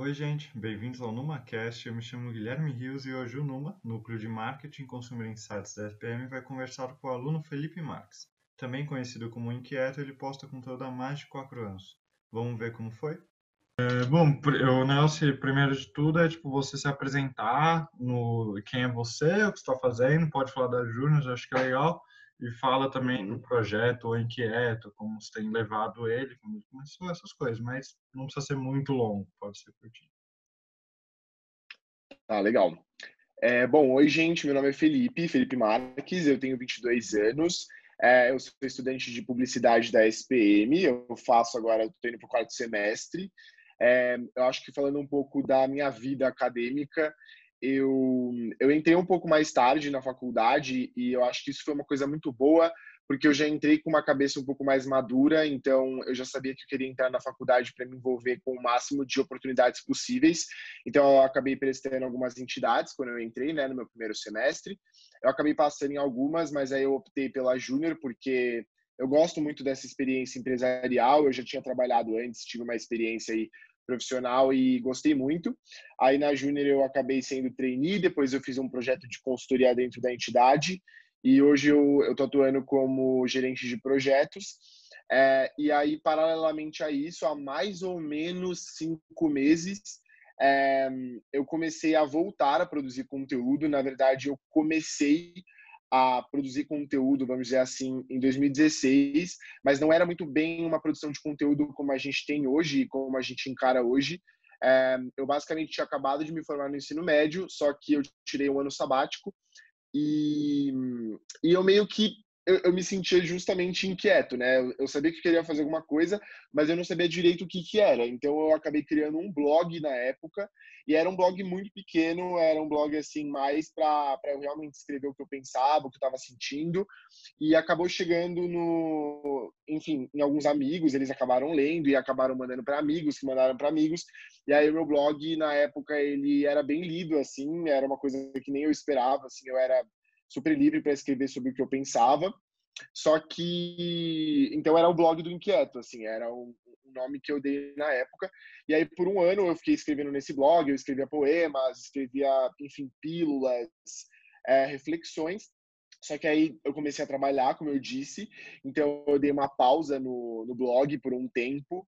Oi, gente, bem-vindos ao NumaCast. Eu me chamo Guilherme Rios e hoje o Numa, Núcleo de Marketing Consumer Insights da FPM, vai conversar com o aluno Felipe Marques. Também conhecido como Inquieto, ele posta conteúdo há mais de 4 anos. Vamos ver como foi? É, bom, o negócio, primeiro de tudo, é tipo você se apresentar no quem é você, o que está fazendo, pode falar da Júnior, acho que é legal e fala também do projeto ou inquieto, como você tem levado ele, como começou, essas coisas, mas não precisa ser muito longo, pode ser curtinho. Ah, legal. É, bom, oi gente, meu nome é Felipe, Felipe Marques, eu tenho 22 anos, é, eu sou estudante de publicidade da SPM, eu faço agora, estou indo para o quarto semestre, é, eu acho que falando um pouco da minha vida acadêmica, eu, eu entrei um pouco mais tarde na faculdade e eu acho que isso foi uma coisa muito boa, porque eu já entrei com uma cabeça um pouco mais madura, então eu já sabia que eu queria entrar na faculdade para me envolver com o máximo de oportunidades possíveis. Então eu acabei prestando algumas entidades quando eu entrei, né, no meu primeiro semestre. Eu acabei passando em algumas, mas aí eu optei pela Júnior porque eu gosto muito dessa experiência empresarial. Eu já tinha trabalhado antes, tive uma experiência aí profissional e gostei muito. Aí na Júnior eu acabei sendo trainee, depois eu fiz um projeto de consultoria dentro da entidade e hoje eu estou atuando como gerente de projetos. É, e aí, paralelamente a isso, há mais ou menos cinco meses, é, eu comecei a voltar a produzir conteúdo. Na verdade, eu comecei a produzir conteúdo, vamos dizer assim, em 2016, mas não era muito bem uma produção de conteúdo como a gente tem hoje, como a gente encara hoje. É, eu basicamente tinha acabado de me formar no ensino médio, só que eu tirei um ano sabático e, e eu meio que eu, eu, me sentia justamente inquieto, né? Eu, sabia que queria fazer alguma coisa, mas eu não sabia direito o que que era. Então eu acabei criando um blog na época e era um blog muito pequeno, era um blog assim mais para eu realmente escrever o que eu pensava, o que eu estava sentindo e acabou chegando no, enfim, em alguns amigos, eles acabaram lendo e acabaram mandando para amigos, que mandaram para amigos. E aí o meu blog na época ele era bem lido assim, era uma coisa que nem eu esperava, assim, eu era super livre para escrever sobre o que eu pensava. Só que então era o blog do inquieto, assim, era o, nome que eu dei na época. E aí por um ano eu fiquei escrevendo nesse blog, eu escrevia poemas, escrevia, enfim, pílulas, é, reflexões. Só que aí eu comecei a trabalhar, como eu disse, então eu dei uma pausa no, no blog por um tempo.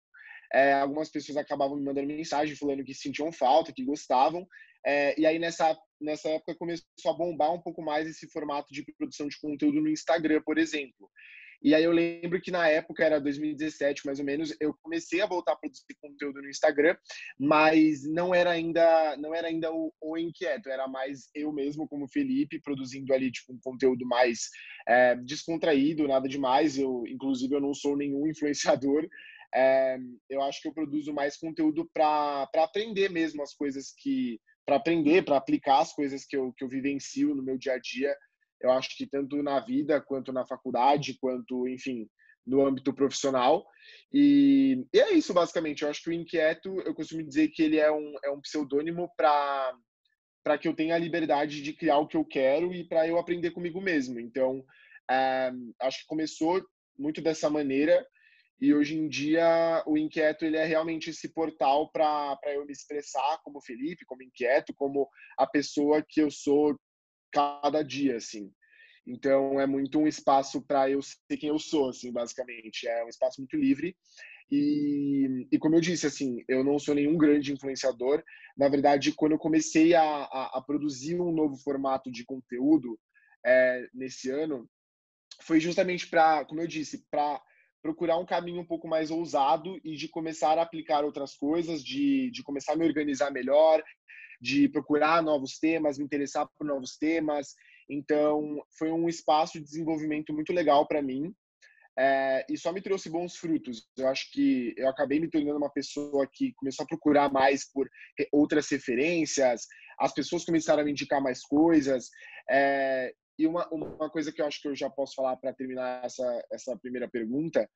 É, algumas pessoas acabavam me mandando mensagem falando que sentiam falta, que gostavam. É, e aí nessa nessa época começou a bombar um pouco mais esse formato de produção de conteúdo no Instagram, por exemplo. E aí eu lembro que na época, era 2017 mais ou menos, eu comecei a voltar a produzir conteúdo no Instagram, mas não era ainda não era ainda o, o inquieto, era mais eu mesmo como Felipe produzindo ali tipo um conteúdo mais é, descontraído, nada demais. Eu inclusive eu não sou nenhum influenciador. É, eu acho que eu produzo mais conteúdo para aprender mesmo as coisas que para aprender, para aplicar as coisas que eu, que eu vivencio no meu dia a dia. Eu acho que tanto na vida, quanto na faculdade, quanto, enfim, no âmbito profissional. E, e é isso, basicamente. Eu acho que o inquieto, eu costumo dizer que ele é um, é um pseudônimo para que eu tenha a liberdade de criar o que eu quero e para eu aprender comigo mesmo. Então, é, acho que começou muito dessa maneira e hoje em dia o Inquieto ele é realmente esse portal para eu me expressar como Felipe, como Inquieto, como a pessoa que eu sou cada dia, assim. Então é muito um espaço para eu ser quem eu sou, assim, basicamente. É um espaço muito livre. E, e como eu disse, assim, eu não sou nenhum grande influenciador. Na verdade, quando eu comecei a, a, a produzir um novo formato de conteúdo é, nesse ano, foi justamente para, como eu disse, para procurar um caminho um pouco mais ousado e de começar a aplicar outras coisas, de, de começar a me organizar melhor, de procurar novos temas, me interessar por novos temas. Então, foi um espaço de desenvolvimento muito legal para mim. É, e só me trouxe bons frutos. Eu acho que eu acabei me tornando uma pessoa que começou a procurar mais por outras referências, as pessoas começaram a me indicar mais coisas. É, e uma, uma coisa que eu acho que eu já posso falar para terminar essa, essa primeira pergunta,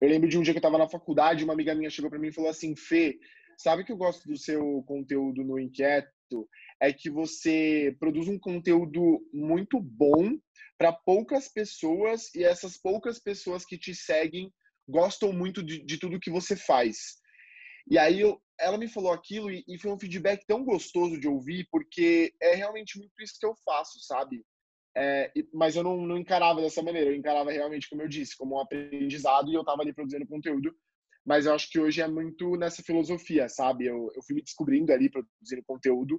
eu lembro de um dia que eu estava na faculdade, uma amiga minha chegou para mim e falou assim, Fê, sabe que eu gosto do seu conteúdo no Inquieto? É que você produz um conteúdo muito bom para poucas pessoas e essas poucas pessoas que te seguem gostam muito de, de tudo que você faz. E aí eu, ela me falou aquilo e, e, foi um feedback tão gostoso de ouvir, porque é realmente muito isso que eu faço, sabe? É, mas eu não, não, encarava dessa maneira, eu encarava realmente, como eu disse, como um aprendizado e eu estava ali produzindo conteúdo. Mas eu acho que hoje é muito nessa filosofia, sabe? Eu, eu fui me descobrindo ali produzindo conteúdo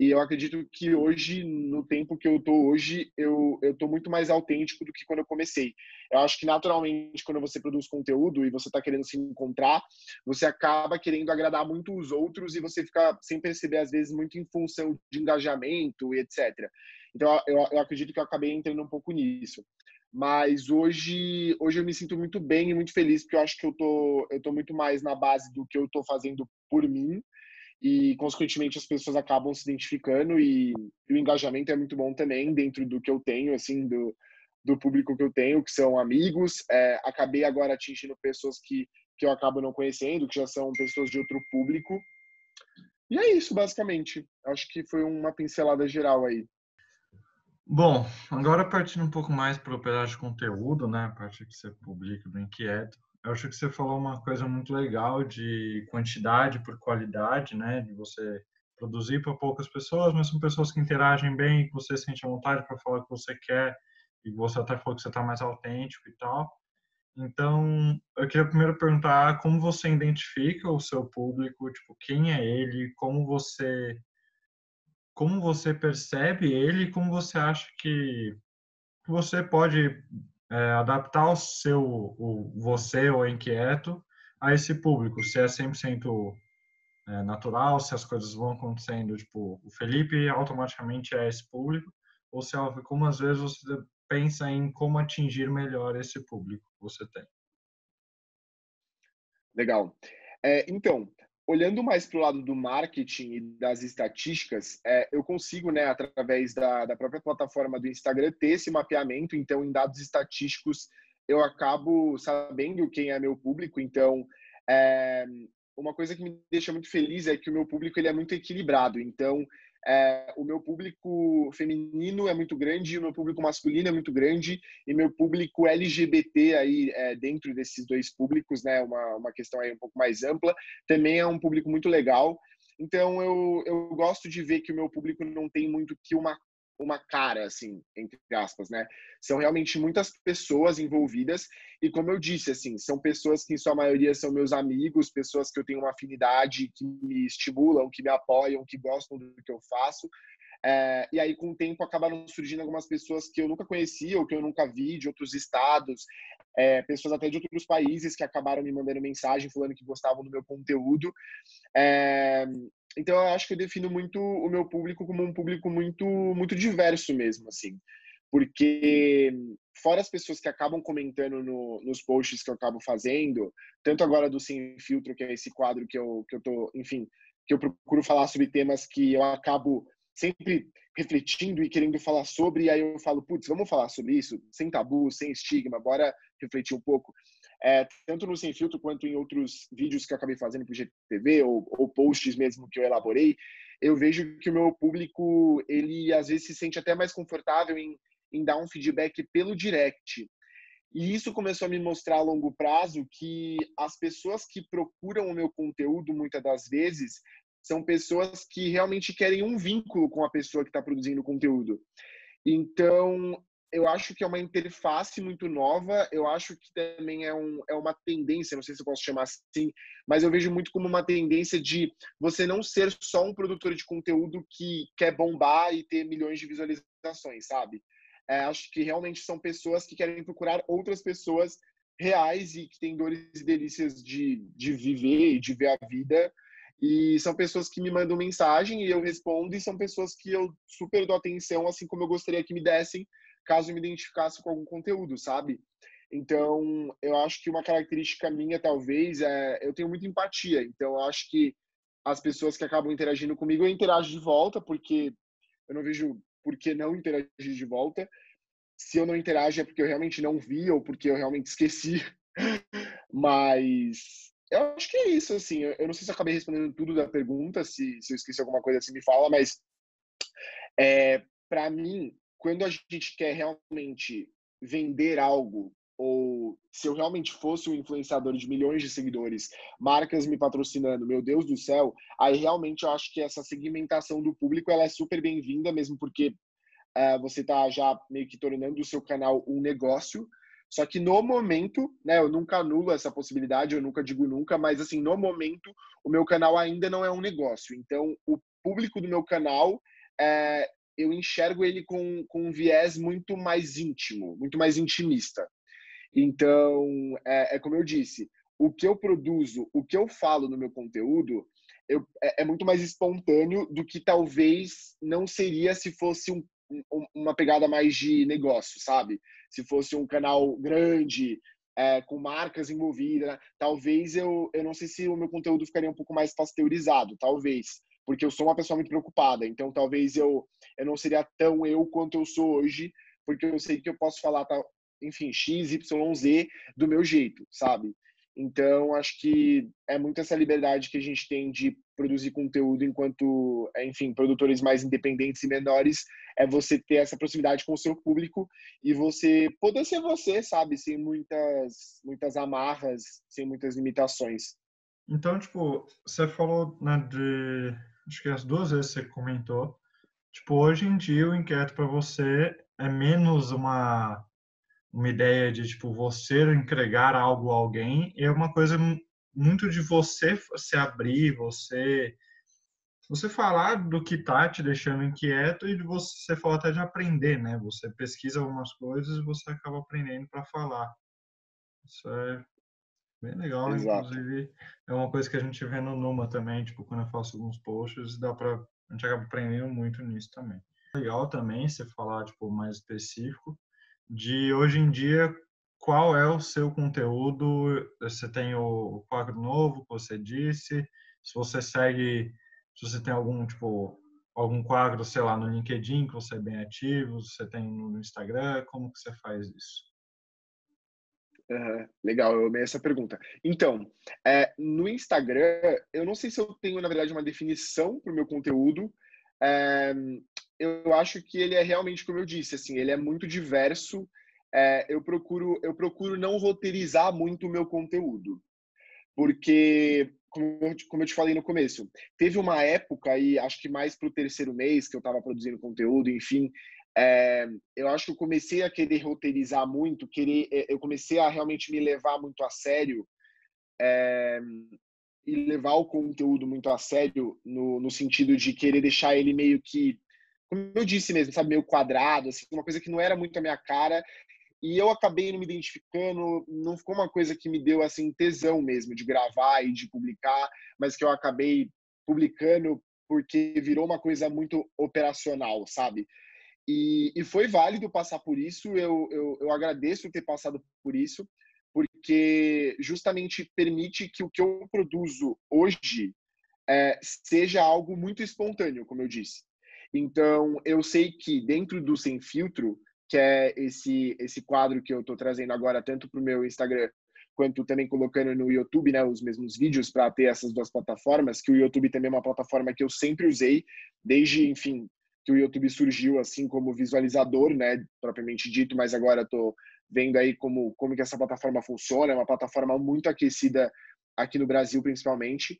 e eu acredito que hoje, no tempo que eu tô hoje, eu, eu tô muito mais autêntico do que quando eu comecei. Eu acho que naturalmente, quando você produz conteúdo e você está querendo se encontrar, você acaba querendo agradar muito os outros e você fica sem perceber, às vezes, muito em função de engajamento e etc. Então, eu, eu acredito que eu acabei entrando um pouco nisso. Mas hoje, hoje eu me sinto muito bem e muito feliz, porque eu acho que eu tô, eu tô muito mais na base do que eu tô fazendo por mim. E consequentemente as pessoas acabam se identificando e, e, o engajamento é muito bom também dentro do que eu tenho assim do, do público que eu tenho que são amigos. É, acabei agora atingindo pessoas que que eu acabo não conhecendo que já são pessoas de outro público. E é isso basicamente. Acho que foi uma pincelada geral aí Bom, agora partindo um pouco mais para o pedaço de conteúdo, né, a parte que você publica do Inquieto, eu acho que você falou uma coisa muito legal de quantidade por qualidade, né? De você produzir para poucas pessoas, mas são pessoas que interagem bem, que você sente a vontade para falar o que você quer, e você até falou que você está mais autêntico e tal. Então, eu queria primeiro perguntar como você identifica o seu público, tipo, quem é ele, como você como você percebe ele, como você acha que você pode é, adaptar o seu o você ou inquieto a esse público, se é 100% é, natural, se as coisas vão acontecendo, tipo, o Felipe automaticamente é esse público, ou se é como às vezes você pensa em como atingir melhor esse público que você tem. Legal. É, então, olhando mais para o lado do marketing e das estatísticas, é, eu consigo, né, através da, da própria plataforma do Instagram, ter esse mapeamento. Então, em dados estatísticos, eu acabo sabendo quem é meu público. Então, é, uma coisa que me deixa muito feliz é que o meu público ele é muito equilibrado. Então, é, o meu público feminino é muito grande, o meu público masculino é muito grande e meu público LGBT aí é, dentro desses dois públicos, né, uma, uma questão aí um pouco mais ampla, também é um público muito legal. Então eu, eu gosto de ver que o meu público não tem muito que uma uma cara, assim, entre aspas, né? São realmente muitas pessoas envolvidas e, como eu disse, assim, são pessoas que, em sua maioria, são meus amigos, pessoas que eu tenho uma afinidade, que me estimulam, que me apoiam, que gostam do que eu faço. É, e aí, com o tempo, acabaram surgindo algumas pessoas que eu nunca conhecia ou que eu nunca vi, de outros estados, é, pessoas até de outros países que acabaram me mandando mensagem falando que gostavam do meu conteúdo. É, então eu acho que eu defino muito o meu público como um público muito muito diverso mesmo assim. Porque fora as pessoas que acabam comentando no, nos posts que eu acabo fazendo tanto agora do sem filtro que é esse quadro que eu que eu tô enfim que eu procuro falar sobre temas que eu acabo sempre refletindo e querendo falar sobre e aí eu falo putz vamos falar sobre isso? Sem tabu sem estigma bora refletir um pouco é, tanto no Sem Filtro quanto em outros vídeos que eu acabei fazendo para o GTV ou, ou posts mesmo que eu elaborei, eu vejo que o meu público, ele às vezes se sente até mais confortável em, em dar um feedback pelo direct. E isso começou a me mostrar a longo prazo que as pessoas que procuram o meu conteúdo, muitas das vezes, são pessoas que realmente querem um vínculo com a pessoa que está produzindo o conteúdo. Então, eu acho que é uma interface muito nova, eu acho que também é, um, é uma tendência, não sei se eu posso chamar assim, mas eu vejo muito como uma tendência de você não ser só um produtor de conteúdo que quer bombar e ter milhões de visualizações, sabe? É, acho que realmente são pessoas que querem procurar outras pessoas reais e que têm dores e delícias de, de viver e de ver a vida. E são pessoas que me mandam mensagem e eu respondo, e são pessoas que eu super dou atenção, assim como eu gostaria que me dessem, caso me identificasse com algum conteúdo, sabe? Então, eu acho que uma característica minha, talvez, é eu tenho muita empatia. Então, eu acho que as pessoas que acabam interagindo comigo, eu interajo de volta, porque eu não vejo por que não interagir de volta. Se eu não interajo é porque eu realmente não vi ou porque eu realmente esqueci. Mas eu acho que é isso, assim. Eu não sei se acabei respondendo tudo da pergunta, se, se eu esqueci alguma coisa, assim, me fala, mas é, para mim, quando a gente quer realmente vender algo ou se eu realmente fosse um influenciador de milhões de seguidores, marcas me patrocinando, meu Deus do céu, aí realmente eu acho que essa segmentação do público ela é super bem-vinda, mesmo porque é, você está já meio que tornando o seu canal um negócio. Só que no momento, né, eu nunca anulo essa possibilidade, eu nunca digo nunca, mas assim, no momento, o meu canal ainda não é um negócio. Então, o público do meu canal, é, eu enxergo ele com, com um viés muito mais íntimo, muito mais intimista. Então, é, é, como eu disse, o que eu produzo, o que eu falo no meu conteúdo, eu, é, é, muito mais espontâneo do que talvez não seria se fosse um, um, uma pegada mais de negócio, sabe? Se fosse um canal grande, é, com marcas envolvidas, talvez eu, eu não sei se o meu conteúdo ficaria um pouco mais pasteurizado, talvez, porque eu sou uma pessoa muito preocupada, então talvez eu, eu não seria tão eu quanto eu sou hoje, porque eu sei que eu posso falar enfim, X, Y, Z do meu jeito, sabe? Então, acho que é muito essa liberdade que a gente tem de produzir conteúdo enquanto, enfim, produtores mais independentes e menores, é você ter essa proximidade com o seu público e você poder ser você, sabe? Sem muitas, muitas amarras, sem muitas limitações. Então, tipo, você falou né, de. Acho que as duas vezes você comentou. Tipo, hoje em dia o inquieto para você é menos uma uma ideia de tipo você entregar algo a alguém é uma coisa muito de você se abrir, você você falar do que tá te deixando inquieto e de você falar até de aprender, né? Você pesquisa algumas coisas e você acaba aprendendo para falar. Isso é bem legal, Exato. inclusive é uma coisa que a gente vê no Numa também, tipo quando eu faço alguns posts, dá para a gente acaba aprendendo muito nisso também. Legal também você falar tipo mais específico de hoje em dia, qual é o seu conteúdo? Você tem o quadro novo que você disse? Se você segue, se você tem algum tipo algum quadro, sei lá, no LinkedIn que você é bem ativo, você tem no Instagram, como que você faz isso? Uhum, legal, eu amei essa pergunta. Então, é, no Instagram, eu não sei se eu tenho, na verdade, uma definição para o meu conteúdo. É, eu acho que ele é realmente, como eu disse, assim, ele é muito diverso. É, eu procuro eu procuro não roteirizar muito o meu conteúdo, porque como como eu te falei no começo, teve uma época e acho que mais para o terceiro mês que eu estava produzindo conteúdo, enfim, é, eu acho que eu comecei a querer roteirizar muito, querer, é, eu comecei a realmente me levar muito a sério é, e levar o conteúdo muito a sério no, no sentido de querer deixar ele meio que como eu disse mesmo, sabe, meio quadrado, assim, uma coisa que não era muito a minha cara. E eu acabei não me identificando, não ficou uma coisa que me deu assim tesão mesmo de gravar e de publicar, mas que eu acabei publicando porque virou uma coisa muito operacional, sabe? E, e foi válido passar por isso, eu, eu, eu agradeço ter passado por isso, porque justamente permite que o que eu produzo hoje é, seja algo muito espontâneo, como eu disse. Então, eu sei que dentro do Sem Filtro, que é esse, esse quadro que eu estou trazendo agora, tanto para o meu Instagram quanto também colocando no YouTube, né, os mesmos vídeos para ter essas duas plataformas, que o YouTube também é uma plataforma que eu sempre usei, desde, enfim, que o YouTube surgiu assim como visualizador, né, propriamente dito, mas agora estou vendo aí como, como que essa plataforma funciona, é uma plataforma muito aquecida aqui no Brasil, principalmente.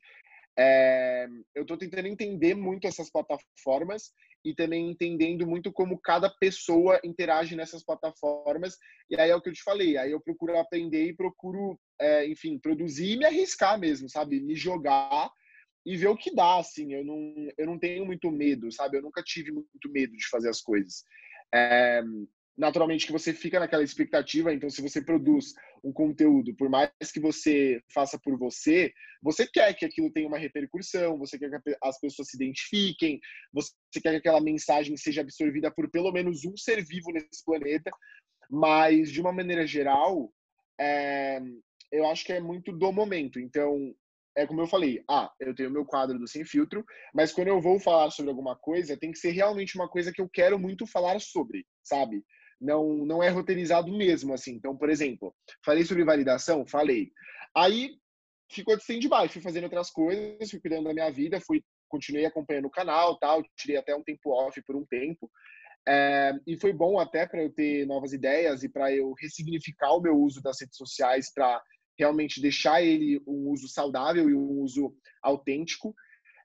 É, eu estou tentando entender muito essas plataformas e também entendendo muito como cada pessoa interage nessas plataformas. E aí é o que eu te falei, aí eu procuro aprender e procuro, é, enfim, produzir e me arriscar mesmo, sabe? Me jogar e ver o que dá, assim. Eu não, eu não tenho muito medo, sabe? Eu nunca tive muito medo de fazer as coisas. É, naturalmente que você fica naquela expectativa. Então, se você produz um conteúdo, por mais que você faça por você, você quer que aquilo tenha uma repercussão, você quer que as pessoas se identifiquem, você quer que aquela mensagem seja absorvida por pelo menos um ser vivo nesse planeta. Mas, de uma maneira geral, é, eu acho que é muito do momento. Então, é como eu falei, ah, eu tenho meu quadro do Sem Filtro, mas quando eu vou falar sobre alguma coisa, tem que ser realmente uma coisa que eu quero muito falar sobre, sabe? não, não é roteirizado mesmo, assim. Então, por exemplo, falei sobre validação? Falei. Aí ficou de stand-by, fui fazendo outras coisas, fui cuidando da minha vida, fui continuei acompanhando o canal, tal, tirei até um tempo off por um tempo. É, e foi bom até para eu ter novas ideias e para eu ressignificar o meu uso das redes sociais para realmente deixar ele um uso saudável e um uso autêntico.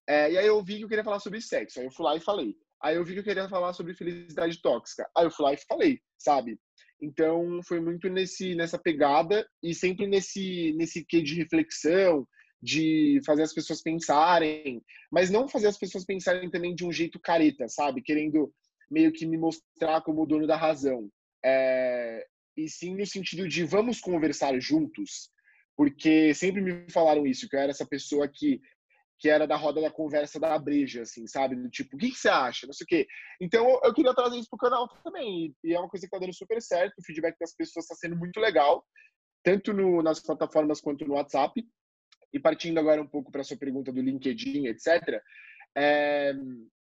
É, e aí eu vi que eu queria falar sobre sexo. Aí eu fui lá e falei. Aí eu vi que eu queria falar sobre felicidade tóxica. Aí eu fui lá e falei, sabe? Então foi muito nesse nessa pegada e sempre nesse nesse quê de reflexão, de fazer as pessoas pensarem, mas não fazer as pessoas pensarem também de um jeito careta, sabe? Querendo meio que me mostrar como o dono da razão. É... E sim no sentido de vamos conversar juntos, porque sempre me falaram isso, que eu era essa pessoa que que era da roda da conversa da breja, assim, sabe? Do tipo, o que, que você acha? Não sei o quê. Então, eu queria trazer isso pro canal também. E é uma coisa que tá dando super certo. O feedback das pessoas está sendo muito legal, tanto no, nas plataformas quanto no WhatsApp. E partindo agora um pouco para sua pergunta do LinkedIn, etc. É,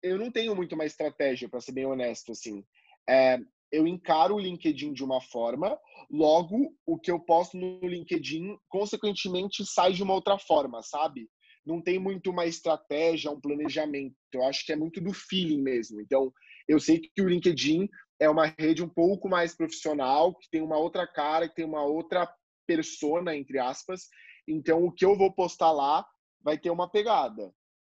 eu não tenho muito uma estratégia, para ser bem honesto, assim. É, eu encaro o LinkedIn de uma forma, logo o que eu posto no LinkedIn, consequentemente, sai de uma outra forma, sabe? Não tem muito uma estratégia, um planejamento. Eu acho que é muito do feeling mesmo. Então, eu sei que o LinkedIn é uma rede um pouco mais profissional, que tem uma outra cara, que tem uma outra persona, entre aspas. Então, o que eu vou postar lá vai ter uma pegada.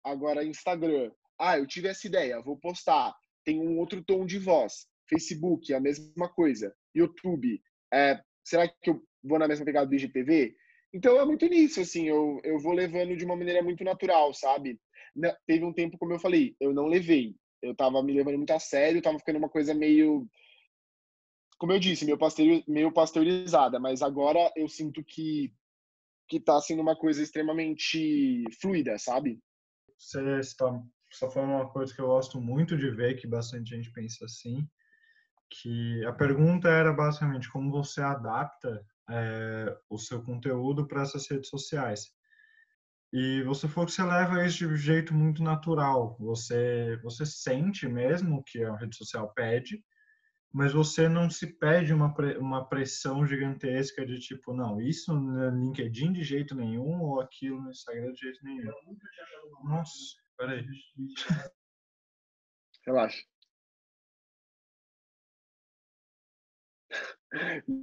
Agora, Instagram. Ah, eu tive essa ideia, vou postar. Tem um outro tom de voz. Facebook, a mesma coisa. YouTube, é, será que eu vou na mesma pegada do IGTV? Então é muito nisso, assim, eu, eu vou levando de uma maneira muito natural, sabe? Teve um tempo, como eu falei, eu não levei. Eu tava me levando muito a sério, tava ficando uma coisa meio. Como eu disse, meio, pasteur, meio pasteurizada, mas agora eu sinto que, que tá sendo uma coisa extremamente fluida, sabe? Você está, está falando uma coisa que eu gosto muito de ver, que bastante gente pensa assim, que a pergunta era basicamente como você adapta é, o seu conteúdo para essas redes sociais. E você falou que você leva isso de um jeito muito natural. Você, você sente mesmo que a rede social pede, mas você não se pede uma, uma pressão gigantesca de tipo, não, isso no LinkedIn de jeito nenhum ou aquilo no Instagram de jeito nenhum. Nossa, peraí. Relaxa.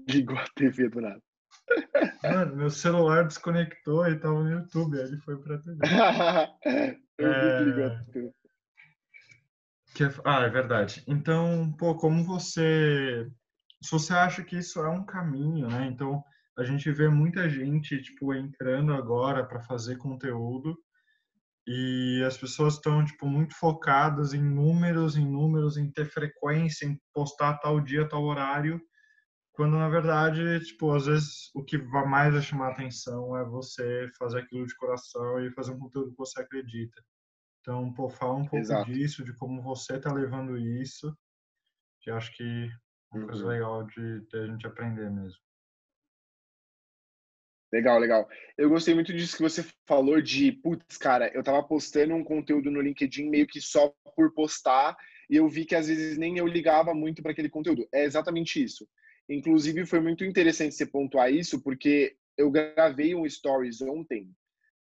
Ligou a TV do nada. Mano, meu celular desconectou e tava no YouTube, aí ele foi pra TV. Eu é... ligou a TV. Ah, é verdade. Então, pô, como você. Se você acha que isso é um caminho, né? Então, a gente vê muita gente, tipo, entrando agora para fazer conteúdo e as pessoas estão, tipo, muito focadas em números, em números, em ter frequência, em postar tal dia, tal horário quando na verdade, tipo, às vezes o que vai mais vai chamar atenção é você fazer aquilo de coração e fazer um conteúdo que você acredita. Então, pô, fala um pouco Exato. disso, de como você tá levando isso, que acho que é uma coisa uhum. legal de, de a gente aprender mesmo. Legal, legal. Eu gostei muito disso que você falou de, putz, cara, eu tava postando um conteúdo no LinkedIn meio que só por postar e eu vi que às vezes nem eu ligava muito para aquele conteúdo. É exatamente isso. Inclusive, foi muito interessante você pontuar isso, porque eu gravei um stories ontem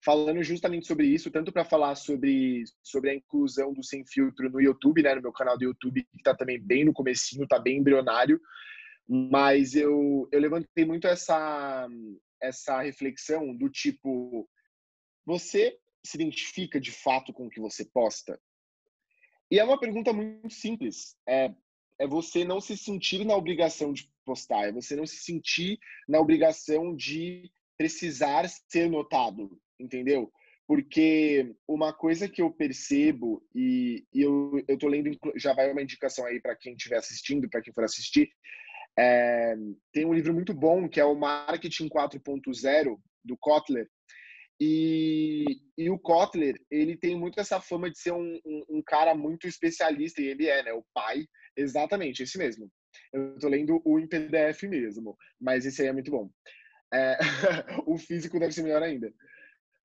falando justamente sobre isso, tanto para falar sobre, sobre a inclusão do Sem Filtro no YouTube, né, no meu canal do YouTube, que está também bem no comecinho, está bem embrionário, mas eu, eu levantei muito essa, essa reflexão do tipo, você se identifica de fato com o que você posta? E é uma pergunta muito simples. É, é você não se sentir na obrigação de postar, é você não se sentir na obrigação de precisar ser notado, entendeu? Porque uma coisa que eu percebo, e, e eu, eu tô lendo, já vai uma indicação aí para quem estiver assistindo, para quem for assistir, é, tem um livro muito bom que é o Marketing 4.0 do Kotler. E, e, o Kotler, ele tem muito essa fama de ser um, um, um, cara muito especialista, e ele é, né? O pai, exatamente, esse mesmo. Eu tô lendo o em PDF mesmo, mas esse aí é muito bom. É, o físico deve ser melhor ainda.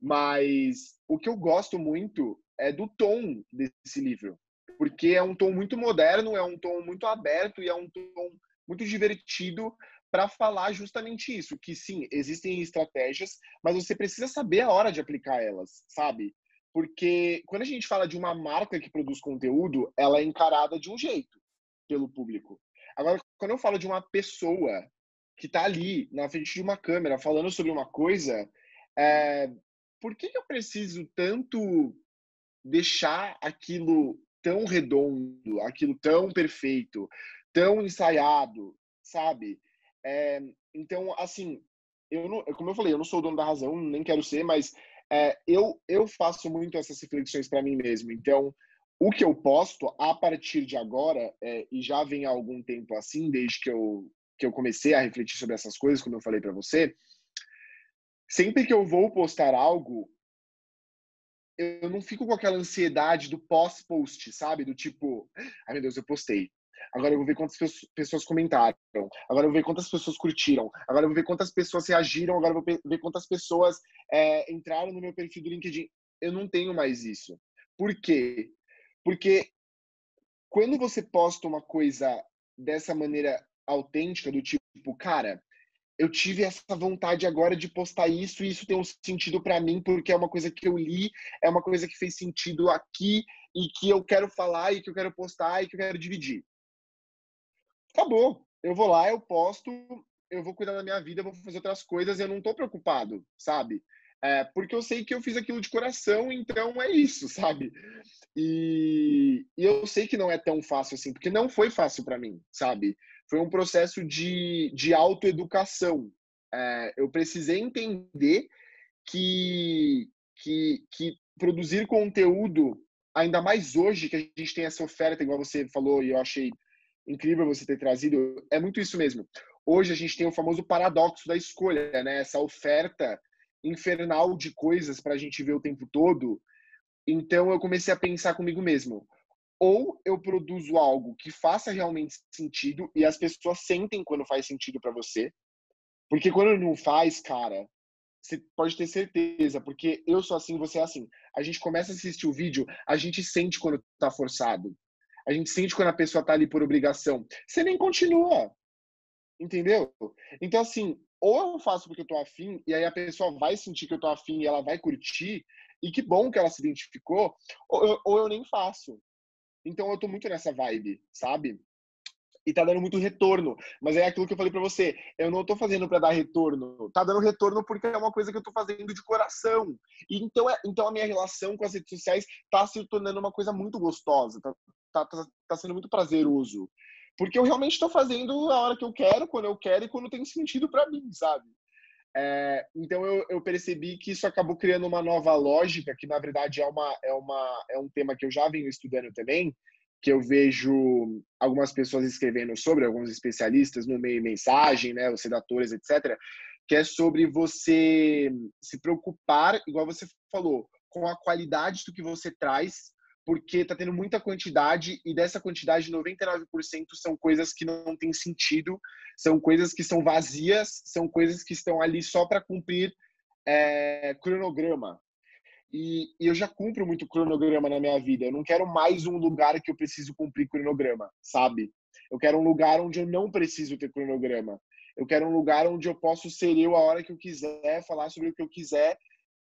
Mas o que eu gosto muito é do tom desse livro, porque é um tom muito moderno, é um tom muito aberto e é um tom muito divertido para falar justamente isso, que sim, existem estratégias, mas você precisa saber a hora de aplicar elas, sabe? Porque quando a gente fala de uma marca que produz conteúdo, ela é encarada de um jeito. Pelo público. Agora, quando eu falo de uma pessoa que está ali na frente de uma câmera falando sobre uma coisa, é, por que, eu preciso tanto deixar aquilo tão redondo, aquilo tão perfeito, tão ensaiado, sabe? É, então, assim, eu não, como eu falei, eu não sou o dono da razão, nem quero ser, mas é, eu, eu faço muito essas reflexões para mim mesmo. Então, o que eu posto a partir de agora, é, e já vem há algum tempo assim, desde que eu, que eu comecei a refletir sobre essas coisas, como eu falei para você, sempre que eu vou postar algo, eu não fico com aquela ansiedade do pós-post, sabe? Do tipo, ai meu Deus, eu postei. Agora eu vou ver quantas pessoas comentaram. Agora eu vou ver quantas pessoas curtiram. Agora eu vou ver quantas pessoas reagiram. Agora eu vou ver quantas pessoas é, entraram no meu perfil do LinkedIn. Eu não tenho mais isso. Por quê? Porque quando você posta uma coisa dessa maneira autêntica, do tipo, cara, eu tive essa vontade agora de postar isso e isso tem um sentido para mim porque é uma coisa que eu li, é uma coisa que fez sentido aqui e que eu quero falar e que eu quero postar e que eu quero dividir. Acabou. Eu vou lá, eu posto, eu vou cuidar da minha vida, eu vou fazer outras coisas, eu não tô preocupado, sabe? É, porque eu sei que eu fiz aquilo de coração, então é isso, sabe? E, e eu sei que não é tão fácil assim, porque não foi fácil para mim, sabe? foi um processo de, de autoeducação. É, eu precisei entender que, que, que produzir conteúdo, ainda mais hoje que a gente tem essa oferta, igual você falou, e eu achei incrível você ter trazido, é muito isso mesmo. Hoje a gente tem o famoso paradoxo da escolha, né? Essa oferta infernal de coisas para a gente ver o tempo todo. Então eu comecei a pensar comigo mesmo: ou eu produzo algo que faça realmente sentido e as pessoas sentem quando faz sentido para você. Porque quando não faz, cara, você pode ter certeza, porque eu sou assim, você é assim. A gente começa a assistir o vídeo, a gente sente quando tá forçado. A gente sente quando a pessoa tá ali por obrigação. Você nem continua. Entendeu? Então, assim, ou eu faço porque eu tô afim, e aí a pessoa vai sentir que eu tô afim e ela vai curtir, e que bom que ela se identificou, ou eu, ou eu nem faço. Então eu tô muito nessa vibe, sabe? E tá dando muito retorno. Mas é aquilo que eu falei para você. Eu não tô fazendo para dar retorno. Tá dando retorno porque é uma coisa que eu tô fazendo de coração. E então, é, então a minha relação com as redes sociais tá se tornando uma coisa muito gostosa. Tá, tá, tá, sendo muito prazeroso. Porque eu realmente estou fazendo a hora que eu quero, quando eu quero e quando tem sentido para mim, sabe? É, então eu, eu, percebi que isso acabou criando uma nova lógica, que na verdade é, uma, é, uma, é um tema que eu já venho estudando também, que eu vejo algumas pessoas escrevendo sobre, alguns especialistas no meio mensagem, né, os redatores, etc., que é sobre você se preocupar, igual você falou, com a qualidade do que você traz porque está tendo muita quantidade e dessa quantidade 99% são coisas que não têm sentido, são coisas que são vazias, são coisas que estão ali só para cumprir é, cronograma. E, e, eu já cumpro muito cronograma na minha vida. Eu não quero mais um lugar que eu preciso cumprir cronograma, sabe? Eu quero um lugar onde eu não preciso ter cronograma. Eu quero um lugar onde eu posso ser eu a hora que eu quiser, falar sobre o que eu quiser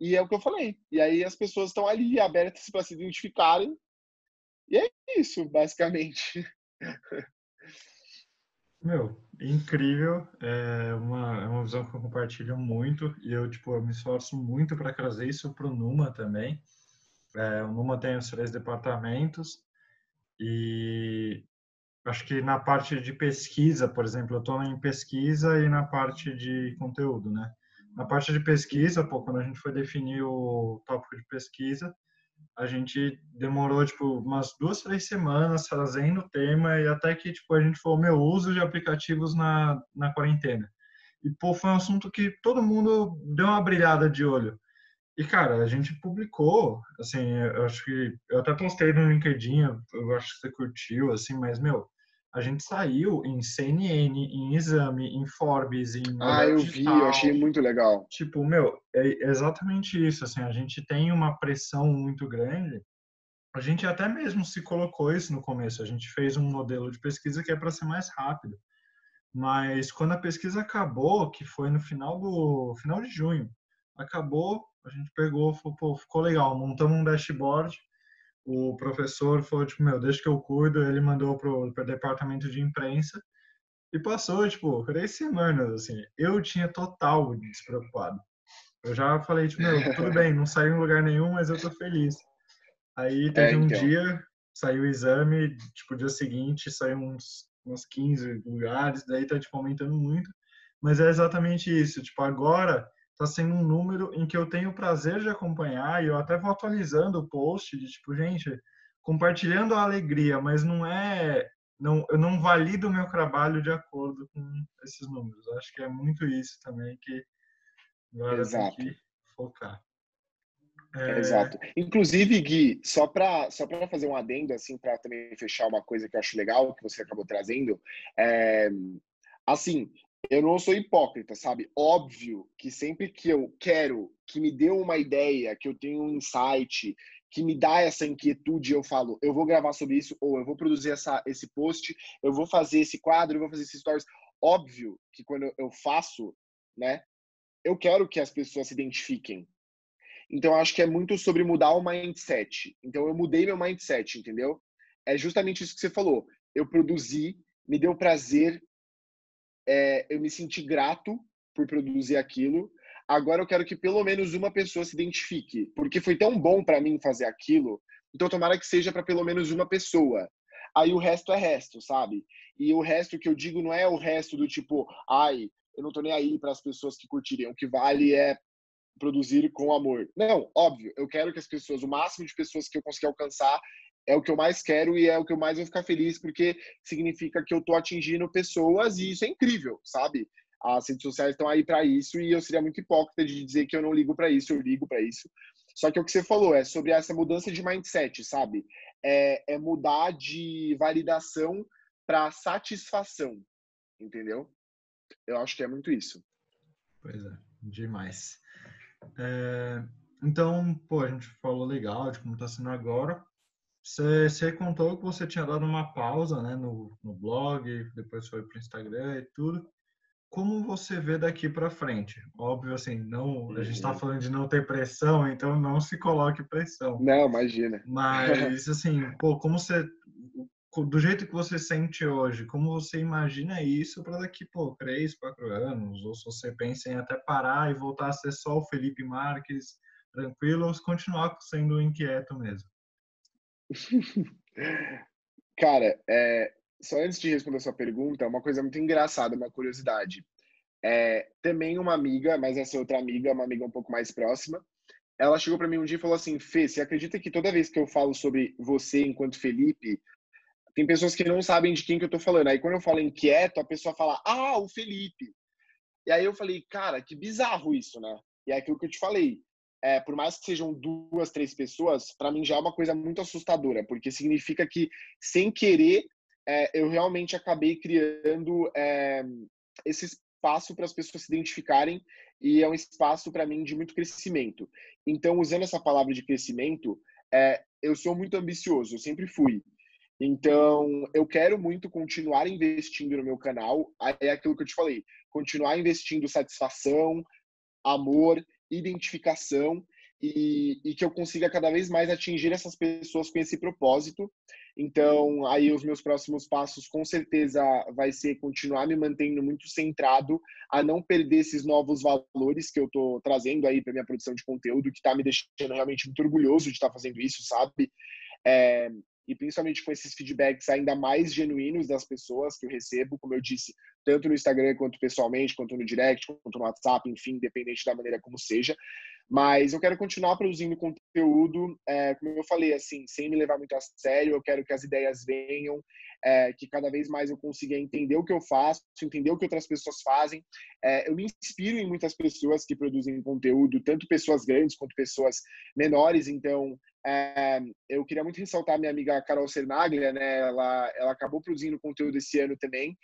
e é o que eu falei. E aí as pessoas estão ali abertas para se identificarem. E é isso, basicamente. Meu, incrível. É uma, é uma visão que eu compartilho muito. E eu, tipo, eu me esforço muito para trazer isso para o Numa também. É, o Numa tem os três departamentos. E acho que na parte de pesquisa, por exemplo, eu estou em pesquisa e na parte de conteúdo, né? Na parte de pesquisa, pô, quando a gente foi definir o tópico de pesquisa, a gente demorou, tipo, umas duas, três semanas fazendo o tema e até que, tipo, a gente falou, meu, uso de aplicativos na, na quarentena. E, pô, foi um assunto que todo mundo deu uma brilhada de olho. E, cara, a gente publicou, assim, eu acho que, eu até postei no LinkedIn, eu acho que você curtiu, assim, mas, meu, a gente saiu em CNN, em Exame, em Forbes, em Ah, eu vi, eu achei muito legal. Tipo, meu, é exatamente isso, assim, a gente tem uma pressão muito grande. A gente até mesmo se colocou isso no começo, a gente fez um modelo de pesquisa que é para ser mais rápido. Mas quando a pesquisa acabou, que foi no final do final de junho, acabou, a gente pegou, falou, pô, ficou legal, montamos um dashboard o professor falou, tipo, meu, deixa que eu cuido, ele mandou pro, pro departamento de imprensa e passou, tipo, três semanas, assim. Eu tinha total despreocupado. Eu já falei, tipo, meu, tudo bem, não saiu em lugar nenhum, mas eu tô feliz. Aí teve é, então. um dia, saiu o exame, tipo, dia seguinte saiu uns, uns 15 lugares, daí tá, tipo, aumentando muito. Mas é exatamente isso, tipo, agora tá sendo um número em que eu tenho o prazer de acompanhar e eu até vou atualizando o post de, tipo, gente, compartilhando a alegria, mas não é não, eu não valido o meu trabalho de acordo com esses números. Acho que é muito isso também que agora Exato. tem que focar. É... Exato. Inclusive, Gui, só para só fazer um adendo, assim, para também fechar uma coisa que eu acho legal, que você acabou trazendo, é, assim, eu não sou hipócrita, sabe? Óbvio que sempre que eu quero que me dê uma ideia, que eu tenho um insight, que me dá essa inquietude, eu falo, eu vou gravar sobre isso, ou eu vou produzir essa, esse post, eu vou fazer esse quadro, eu vou fazer esses stories. Óbvio que quando eu faço, né, eu quero que as pessoas se identifiquem. Então, acho que é muito sobre mudar o mindset. Então, eu mudei meu mindset, entendeu? É justamente isso que você falou. Eu produzi, me deu prazer, é, eu me senti grato por produzir aquilo, Agora eu quero que pelo menos uma pessoa se identifique, porque foi tão bom para mim fazer aquilo. Então tomara que seja para pelo menos uma pessoa. Aí o resto é resto, sabe? E o resto que eu digo não é o resto do tipo, ai, eu não tô nem aí para as pessoas que curtirem. O que vale é produzir com amor. Não, óbvio, eu quero que as pessoas, o máximo de pessoas que eu conseguir alcançar, é o que eu mais quero e é o que eu mais vou ficar feliz, porque significa que eu tô atingindo pessoas e isso é incrível, sabe? As redes sociais estão aí para isso e eu seria muito hipócrita de dizer que eu não ligo para isso, eu ligo para isso. Só que o que você falou é sobre essa mudança de mindset, sabe? É, é mudar de validação para satisfação, entendeu? Eu acho que é muito isso. Pois é, demais. É, então, pô, a gente falou legal de como está sendo agora. Você, você, contou que você tinha dado uma pausa né, no, no blog, depois foi para o Instagram e tudo como você vê daqui para frente? Óbvio, assim, não, a gente está uhum. falando de não ter pressão, então não se coloque pressão. Não, imagina. Mas, assim, pô, como você, do jeito que você sente hoje, como você imagina isso para daqui, pô, três, quatro anos? Ou se você pensa em até parar e voltar a ser só o Felipe Marques, tranquilo, ou continuar sendo inquieto mesmo? Cara, é, só antes de responder a sua pergunta, uma coisa muito engraçada, uma curiosidade. É, também uma amiga, mas essa outra amiga, uma amiga um pouco mais próxima, ela chegou para mim um dia e falou assim: Fê, você acredita que toda vez que eu falo sobre você enquanto Felipe, tem pessoas que não sabem de quem que eu tô falando. Aí quando eu falo inquieto, a pessoa fala: Ah, o Felipe. E aí eu falei: Cara, que bizarro isso, né? E é aquilo que eu te falei. É, por mais que sejam duas, três pessoas, para mim já é uma coisa muito assustadora, porque significa que, sem querer, é, eu realmente acabei criando é, esse espaço para as pessoas se identificarem e é um espaço para mim de muito crescimento. Então, usando essa palavra de crescimento, é, eu sou muito ambicioso, eu sempre fui. Então, eu quero muito continuar investindo no meu canal. É aquilo que eu te falei: continuar investindo satisfação, amor, identificação e, e, que eu consiga cada vez mais atingir essas pessoas com esse propósito. Então, aí os meus próximos passos, com certeza, vai ser continuar me mantendo muito centrado a não perder esses novos valores que eu estou trazendo aí para minha produção de conteúdo, que está me deixando realmente muito orgulhoso de estar tá fazendo isso, sabe? É, e principalmente com esses feedbacks ainda mais genuínos das pessoas que eu recebo, como eu disse, tanto no Instagram quanto pessoalmente, quanto no direct, quanto no WhatsApp, enfim, independente da maneira como seja. Mas eu quero continuar produzindo conteúdo, é, como eu falei, assim, sem me levar muito a sério. Eu quero que as ideias venham, é, que cada vez mais eu consiga entender o que eu faço, entender o que outras pessoas fazem. É, eu me inspiro em muitas pessoas que produzem conteúdo, tanto pessoas grandes quanto pessoas menores. Então, é, eu queria muito ressaltar minha amiga Carol Cernaglia, né? Ela, ela acabou produzindo conteúdo esse ano também.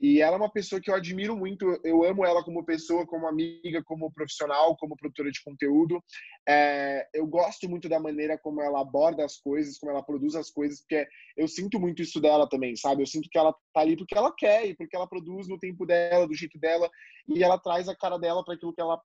E ela é uma pessoa que eu admiro muito. Eu amo ela como pessoa, como amiga, como profissional, como produtora de conteúdo. É, eu gosto muito da maneira como ela aborda as coisas, como ela produz as coisas, porque eu sinto muito isso dela também, sabe? Eu sinto que ela tá ali porque ela quer e porque ela produz no tempo dela, do jeito dela, e ela traz a cara dela para aquilo que ela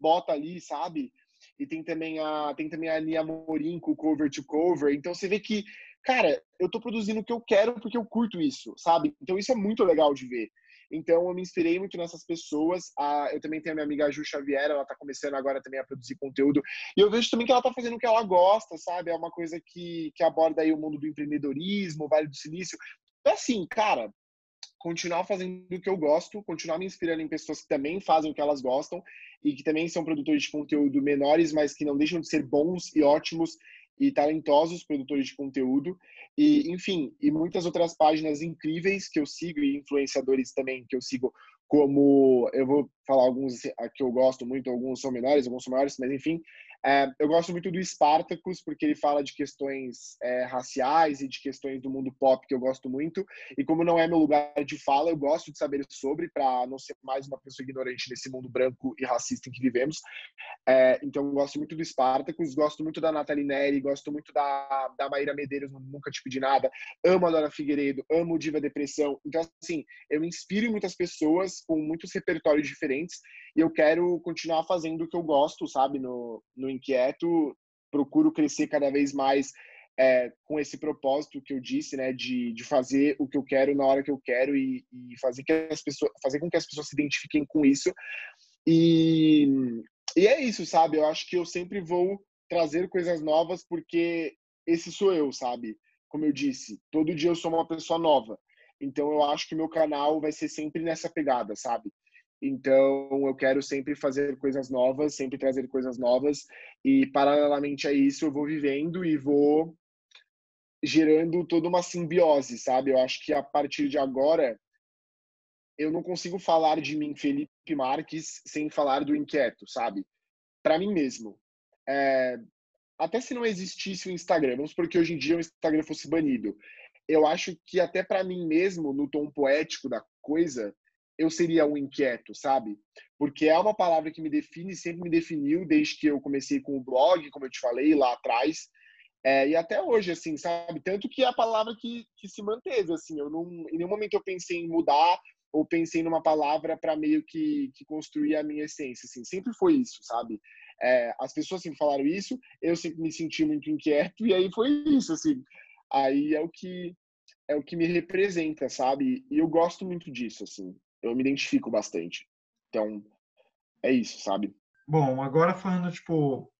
bota ali, sabe? e tem também a tem também a Nia Morin com Cover to Cover. Então você vê que, cara, eu tô produzindo o que eu quero porque eu curto isso, sabe? Então isso é muito legal de ver. Então eu me inspirei muito nessas pessoas. Ah, eu também tenho a minha amiga Ju Xavier, ela tá começando agora também a produzir conteúdo. E eu vejo também que ela tá fazendo o que ela gosta, sabe? É uma coisa que, que aborda aí o mundo do empreendedorismo, o Vale do Silício. Então, assim, cara, continuar fazendo o que eu gosto, continuar me inspirando em pessoas que também fazem o que elas gostam e que também são produtores de conteúdo menores, mas que não deixam de ser bons e ótimos e talentosos produtores de conteúdo. E enfim e muitas outras páginas incríveis que eu sigo e influenciadores também que eu sigo como eu vou falar alguns que eu gosto muito alguns são menores alguns são maiores mas enfim é, eu gosto muito do Spartacus, porque ele fala de questões é, raciais e de questões do mundo pop que eu gosto muito. E como não é meu lugar de fala, eu gosto de saber sobre, para não ser mais uma pessoa ignorante nesse mundo branco e racista em que vivemos. É, então, eu gosto muito do Spartacus, gosto muito da Nathalie Neri, gosto muito da, da Maíra Medeiros, Nunca Te Pedi Nada. Amo a Dona Figueiredo, amo o Diva Depressão. Então, assim, eu inspiro muitas pessoas com muitos repertórios diferentes eu quero continuar fazendo o que eu gosto, sabe, no, no Inquieto, procuro crescer cada vez mais é, com esse propósito que eu disse, né, de, de fazer o que eu quero na hora que eu quero e, e fazer, que as pessoas, fazer com que as pessoas se identifiquem com isso. E, e é isso, sabe? Eu acho que eu sempre vou trazer coisas novas porque esse sou eu, sabe? Como eu disse, todo dia eu sou uma pessoa nova. Então eu acho que meu canal vai ser sempre nessa pegada, sabe? Então, eu quero sempre fazer coisas novas, sempre trazer coisas novas. E, paralelamente a isso, eu vou vivendo e vou gerando toda uma simbiose, sabe? Eu acho que a partir de agora, eu não consigo falar de mim, Felipe Marques, sem falar do inquieto, sabe? Para mim mesmo. É... Até se não existisse o Instagram, vamos supor que hoje em dia o Instagram fosse banido. Eu acho que até para mim mesmo, no tom poético da coisa, eu seria um inquieto, sabe? Porque é uma palavra que me define, sempre me definiu desde que eu comecei com o blog, como eu te falei lá atrás, é, e até hoje, assim, sabe? Tanto que é a palavra que, que se manteve, assim, eu não, em nenhum momento eu pensei em mudar ou pensei numa palavra para meio que, que construir a minha essência, assim, sempre foi isso, sabe? É, as pessoas sempre falaram isso, eu sempre me senti muito inquieto e aí foi isso, assim. Aí é o que é o que me representa, sabe? E eu gosto muito disso, assim eu me identifico bastante. Então, é isso, sabe? Bom, agora falando, tipo,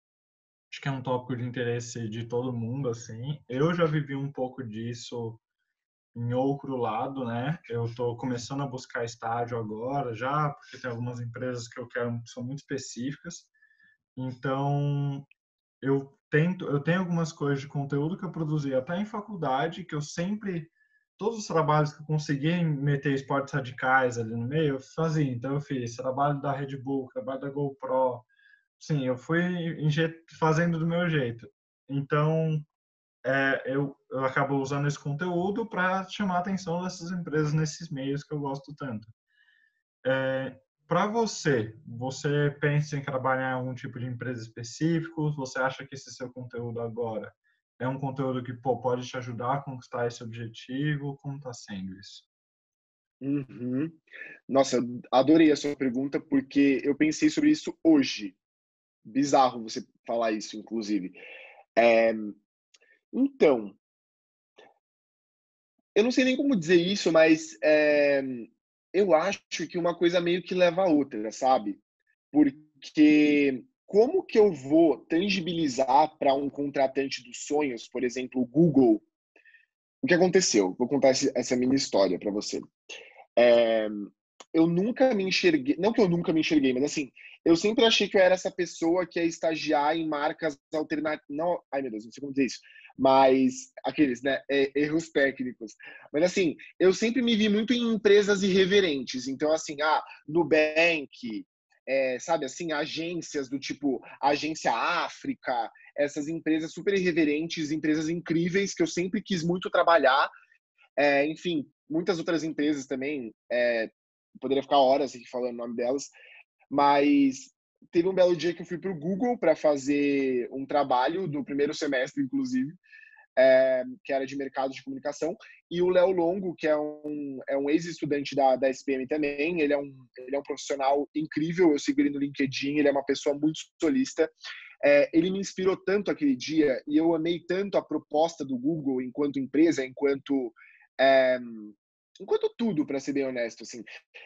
acho que é um tópico de interesse de todo mundo, assim. Eu já vivi um pouco disso em outro lado, né? Eu estou começando a buscar estágio agora, já, porque tem algumas empresas que eu quero que são muito específicas. Então, eu tento, eu tenho algumas coisas de conteúdo que eu produzi até em faculdade, que eu sempre todos os trabalhos que eu consegui meter esportes radicais ali no meio, eu fazia. Então, eu fiz trabalho da Red Bull, trabalho da GoPro. Sim, eu fui fazendo do meu jeito. Então, é, eu, eu acabo usando esse conteúdo para chamar a atenção dessas empresas nesses meios que eu gosto tanto. É, para você, você pensa em trabalhar em algum tipo de empresa específico? Você acha que esse seu conteúdo agora é um conteúdo que pô, pode te ajudar a conquistar esse objetivo? Como está sendo isso? Uhum. Nossa, adorei a sua pergunta porque eu pensei sobre isso hoje. Bizarro você falar isso, inclusive. É... Então, eu não sei nem como dizer isso, mas é... eu acho que uma coisa meio que leva a outra, sabe? Porque como que eu vou tangibilizar para um contratante dos sonhos, por exemplo, o Google, o que aconteceu? Vou contar essa minha história para você. É, eu nunca me enxerguei, não que eu nunca me enxerguei, mas assim, eu sempre achei que eu era essa pessoa que ia estagiar em marcas alternativas. Não, ai meu Deus, não sei como dizer isso. Mas aqueles, né? É, erros técnicos. Mas assim, eu sempre me vi muito em empresas irreverentes. Então, assim, ah, Nubank, é, sabe assim, agências do tipo Agência África, essas empresas super irreverentes, empresas incríveis que eu sempre quis muito trabalhar. É, enfim, muitas outras empresas também, é, poderia ficar horas aqui falando o nome delas, mas teve um belo dia que eu fui para o Google para fazer um trabalho do primeiro semestre, inclusive, é, que era de mercado de comunicação, e o Léo Longo, que é um, é um ex-estudante da, da SPM também, ele é, um, ele é um profissional incrível, eu sigo ele no LinkedIn, ele é uma pessoa muito solista, é, ele me inspirou tanto aquele dia e eu amei tanto a proposta do Google enquanto empresa, enquanto é, enquanto tudo, para ser bem honesto, assim.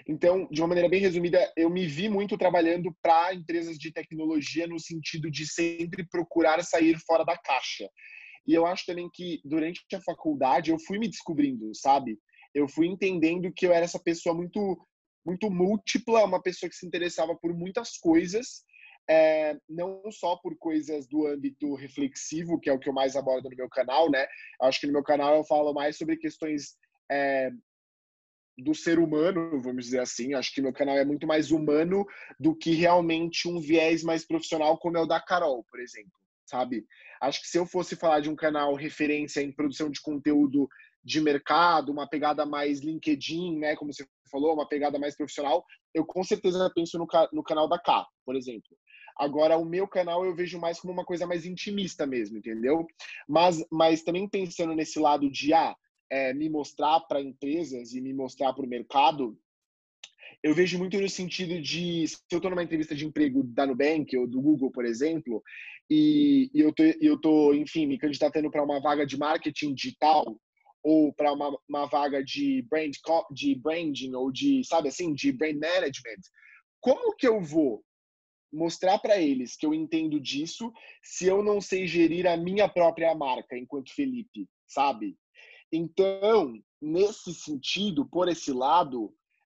Então, de uma maneira bem resumida, eu me vi muito trabalhando para empresas de tecnologia no sentido de sempre procurar sair fora da caixa. E eu acho também que durante a faculdade eu fui me descobrindo, sabe? Eu fui entendendo que eu era essa pessoa muito muito múltipla, uma pessoa que se interessava por muitas coisas, é, não só por coisas do âmbito reflexivo, que é o que eu mais abordo no meu canal, né? Acho que no meu canal eu falo mais sobre questões é, do ser humano, vamos dizer assim. Acho que meu canal é muito mais humano do que realmente um viés mais profissional, como é o da Carol, por exemplo, sabe? Acho que se eu fosse falar de um canal referência em produção de conteúdo de mercado, uma pegada mais LinkedIn, né, como você falou, uma pegada mais profissional, eu com certeza penso no, no canal da K, por exemplo. Agora, o meu canal eu vejo mais como uma coisa mais intimista mesmo, entendeu? Mas, mas também pensando nesse lado de, ah, é, me mostrar para empresas e me mostrar para o mercado, eu vejo muito no sentido de se eu estou numa entrevista de emprego da Nubank ou do Google, por exemplo, e, e eu tô, eu tô, enfim, me candidatando para uma vaga de marketing digital ou para uma, uma vaga de brand de branding ou de sabe assim de brand management, como que eu vou mostrar para eles que eu entendo disso se eu não sei gerir a minha própria marca enquanto Felipe, sabe? Então, nesse sentido, por esse lado,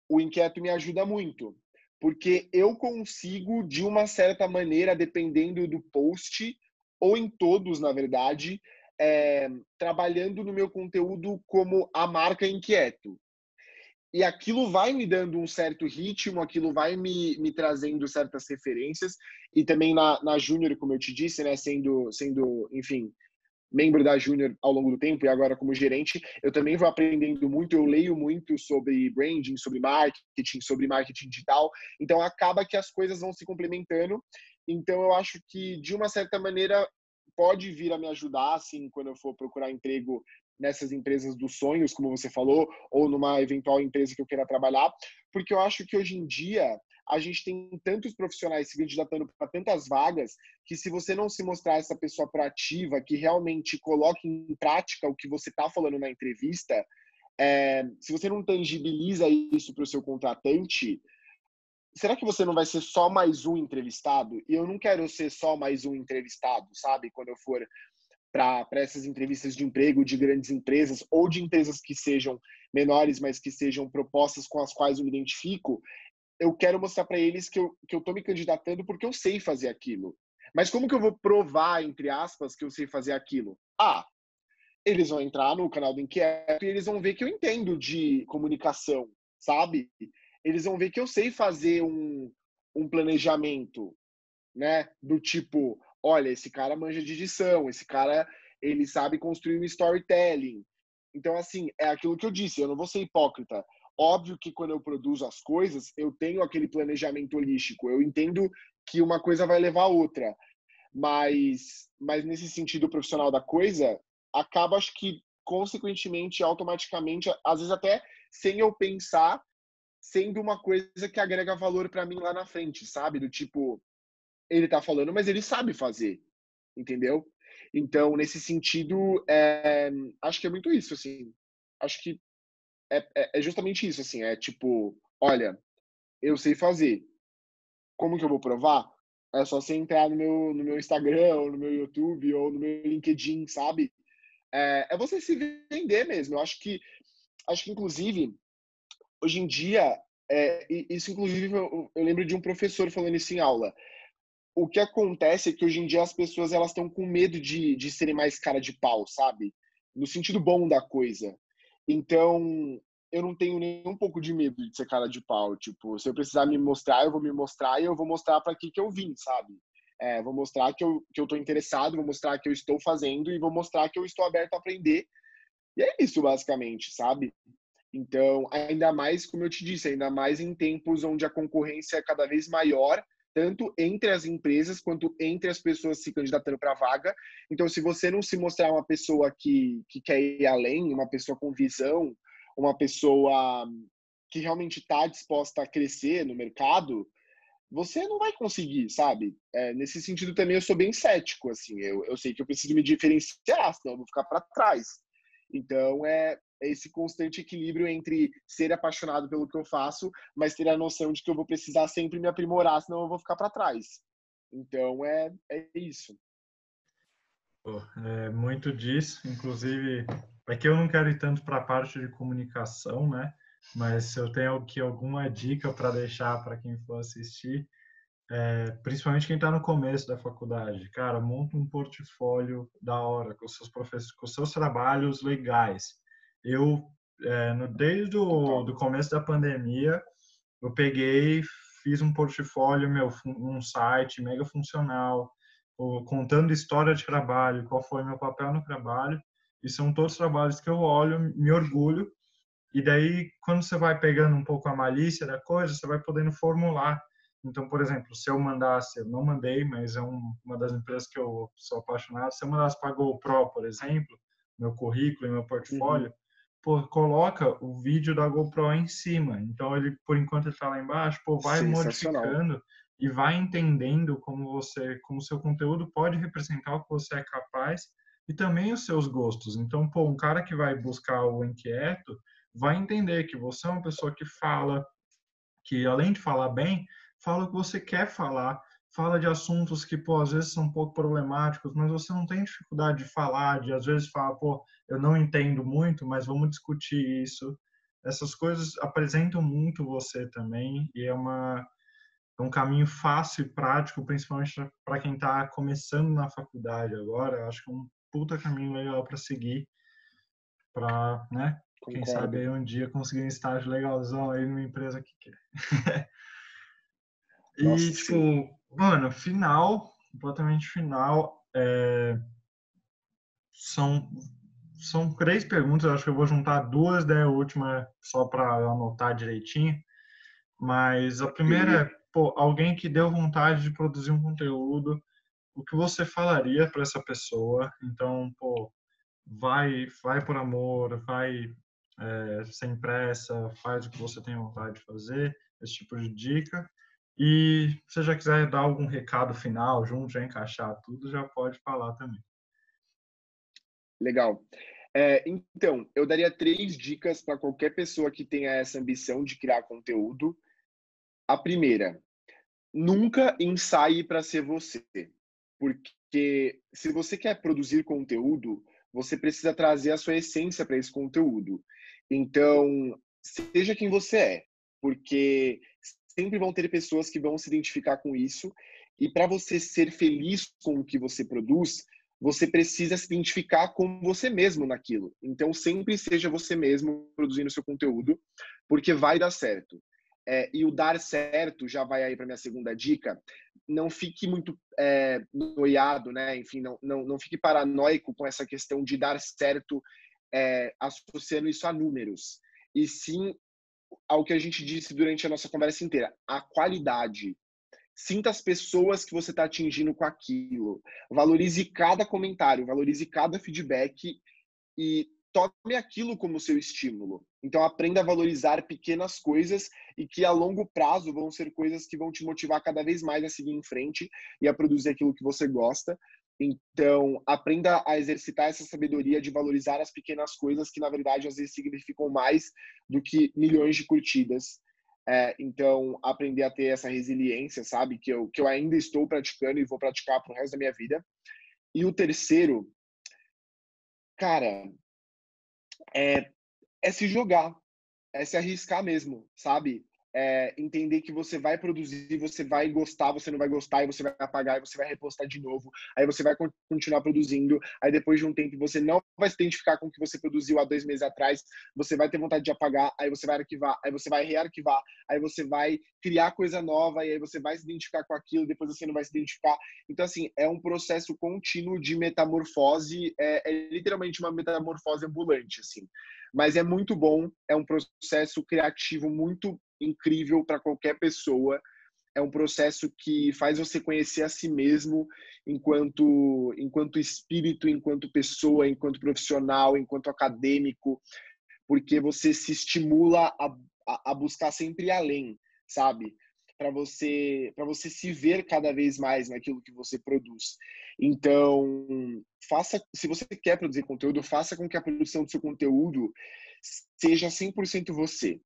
o inquieto me ajuda muito, porque eu consigo, de uma certa maneira, dependendo do post, ou em todos, na verdade, é, trabalhando no meu conteúdo como a marca inquieto. E aquilo vai me dando um certo ritmo, aquilo vai me, me trazendo certas referências. E também na, na Júnior, como eu te disse, né, sendo, sendo enfim, membro da Júnior ao longo do tempo e agora como gerente, eu também vou aprendendo muito, eu leio muito sobre branding, sobre marketing, sobre marketing digital. Então acaba que as coisas vão se complementando. Então eu acho que de uma certa maneira pode vir a me ajudar assim quando eu for procurar emprego nessas empresas dos sonhos, como você falou, ou numa eventual empresa que eu queira trabalhar, porque eu acho que hoje em dia a gente tem tantos profissionais se candidatando para tantas vagas que se você não se mostrar essa pessoa proativa, que realmente coloque em prática o que você está falando na entrevista, é, se você não tangibiliza isso para o seu contratante, será que você não vai ser só mais um entrevistado? E eu não quero ser só mais um entrevistado, sabe? Quando eu for para essas entrevistas de emprego de grandes empresas ou de empresas que sejam menores, mas que sejam propostas com as quais eu me identifico, eu quero mostrar para eles que eu, que eu tô me candidatando porque eu sei fazer aquilo. Mas como que eu vou provar, entre aspas, que eu sei fazer aquilo? Ah, eles vão entrar no canal do Inquieto e eles vão ver que eu entendo de comunicação, sabe? Eles vão ver que eu sei fazer um, um planejamento, né? Do tipo, olha, esse cara manja de edição, esse cara, ele sabe construir um storytelling. Então, assim, é aquilo que eu disse, eu não vou ser hipócrita. Óbvio que quando eu produzo as coisas, eu tenho aquele planejamento holístico. Eu entendo que uma coisa vai levar a outra. Mas, mas nesse sentido profissional da coisa, acaba, acho que, consequentemente, automaticamente, às vezes até sem eu pensar, sendo uma coisa que agrega valor para mim lá na frente, sabe? Do tipo, ele tá falando, mas ele sabe fazer, entendeu? Então, nesse sentido, é, acho que é muito isso, assim. Acho que é, é, é justamente isso, assim, é tipo, olha, eu sei fazer. Como que eu vou provar? É só você entrar no meu, no meu Instagram, ou no meu YouTube, ou no meu LinkedIn, sabe? É, é você se vender mesmo. Eu acho que, acho que inclusive, hoje em dia, é, isso inclusive eu, eu lembro de um professor falando isso em aula. O que acontece é que hoje em dia as pessoas elas estão com medo de, de serem mais cara de pau, sabe? No sentido bom da coisa. Então, eu não tenho nem um pouco de medo de ser cara de pau. Tipo, se eu precisar me mostrar, eu vou me mostrar e eu vou mostrar para que que eu vim, sabe? É, vou mostrar que eu, que eu tô interessado, vou mostrar que eu estou fazendo e vou mostrar que eu estou aberto a aprender. E é isso, basicamente, sabe? Então, ainda mais, como eu te disse, ainda mais em tempos onde a concorrência é cada vez maior, tanto entre as empresas quanto entre as pessoas se candidatando para a vaga. Então, se você não se mostrar uma pessoa que, que quer ir além, uma pessoa com visão, uma pessoa que realmente está disposta a crescer no mercado, você não vai conseguir, sabe? É, nesse sentido também eu sou bem cético, assim. Eu, eu sei que eu preciso me diferenciar, senão eu vou ficar para trás. Então é, é esse constante equilíbrio entre ser apaixonado pelo que eu faço, mas ter a noção de que eu vou precisar sempre me aprimorar, senão eu vou ficar para trás. Então é, é isso. É muito disso, inclusive, é que eu não quero ir tanto para a parte de comunicação, né? Mas se eu tenho aqui alguma dica para deixar para quem for assistir, é, principalmente quem está no começo da faculdade, cara, monta um portfólio da hora com seus professores, com seus trabalhos legais. Eu, é, no, desde o do começo da pandemia, eu peguei, fiz um portfólio meu, um site mega funcional, contando história de trabalho, qual foi meu papel no trabalho, e são todos trabalhos que eu olho, me orgulho, e daí quando você vai pegando um pouco a malícia da coisa, você vai podendo formular. Então, por exemplo, se eu mandasse, eu não mandei, mas é um, uma das empresas que eu sou apaixonado, se eu mandasse para a GoPro, por exemplo, meu currículo e meu portfólio, uhum. Pô, coloca o vídeo da GoPro em cima. Então, ele, por enquanto, está lá embaixo, pô, vai modificando e vai entendendo como você, como seu conteúdo pode representar o que você é capaz e também os seus gostos. Então, pô, um cara que vai buscar o inquieto vai entender que você é uma pessoa que fala, que além de falar bem, fala o que você quer falar, fala de assuntos que, pô, às vezes são um pouco problemáticos, mas você não tem dificuldade de falar, de às vezes falar, pô, eu não entendo muito, mas vamos discutir isso. Essas coisas apresentam muito você também e é uma é um caminho fácil e prático, principalmente para quem está começando na faculdade agora. Acho que é um puta caminho legal para seguir, para, né? Concordo. Quem sabe aí um dia conseguir um estágio legalzão aí numa empresa que quer. e, Nossa, tipo, sim. mano, final, completamente final, é... são são três perguntas, acho que eu vou juntar duas da última só para anotar direitinho. Mas a primeira é pô, alguém que deu vontade de produzir um conteúdo, o que você falaria para essa pessoa? Então, pô, vai, vai por amor, vai é, sem pressa, faz o que você tem vontade de fazer, esse tipo de dica. E se você já quiser dar algum recado final, junto, já encaixar tudo, já pode falar também. Legal. É, então, eu daria três dicas para qualquer pessoa que tenha essa ambição de criar conteúdo. A primeira, nunca ensaie para ser você. Porque se você quer produzir conteúdo, você precisa trazer a sua essência para esse conteúdo. Então, seja quem você é, porque sempre vão ter pessoas que vão se identificar com isso. E para você ser feliz com o que você produz, você precisa se identificar com você mesmo naquilo. Então, sempre seja você mesmo produzindo seu conteúdo, porque vai dar certo é, e o dar certo já vai aí para minha segunda dica. Não fique muito é, noiado, né? Enfim, não, não, não fique paranoico com essa questão de dar certo, é, associando isso a números. E sim ao que a gente disse durante a nossa conversa inteira, a qualidade. Sinta as pessoas que você está atingindo com aquilo. Valorize cada comentário, valorize cada feedback e tome aquilo como seu estímulo. Então aprenda a valorizar pequenas coisas e que a longo prazo vão ser coisas que vão te motivar cada vez mais a seguir em frente e a produzir aquilo que você gosta. Então, aprenda a exercitar essa sabedoria de valorizar as pequenas coisas que, na verdade, às vezes significam mais do que milhões de curtidas. É, então, aprender a ter essa resiliência, sabe? Que eu, que eu ainda estou praticando e vou praticar para o resto da minha vida. E o terceiro, cara, é, é se jogar, é se arriscar mesmo, sabe? É, entender que você vai produzir, você vai gostar, você não vai gostar, e você vai apagar, e você vai repostar de novo, aí você vai continuar produzindo, aí depois de um tempo você não vai se identificar com o que você produziu há dois meses atrás, você vai ter vontade de apagar, aí você vai arquivar, aí você vai rearquivar, aí você vai criar coisa nova, e aí você vai se identificar com aquilo, depois você não vai se identificar. Então, assim, é um processo contínuo de metamorfose, é, é literalmente uma metamorfose ambulante, assim mas é muito bom, é um processo criativo muito incrível para qualquer pessoa. É um processo que faz você conhecer a si mesmo enquanto, enquanto espírito, enquanto pessoa, enquanto profissional, enquanto acadêmico, porque você se estimula a, a, buscar sempre além, sabe? Para você para você se ver cada vez mais naquilo que você produz. Então, faça, se você quer produzir conteúdo, faça com que a produção do seu conteúdo seja 100% você.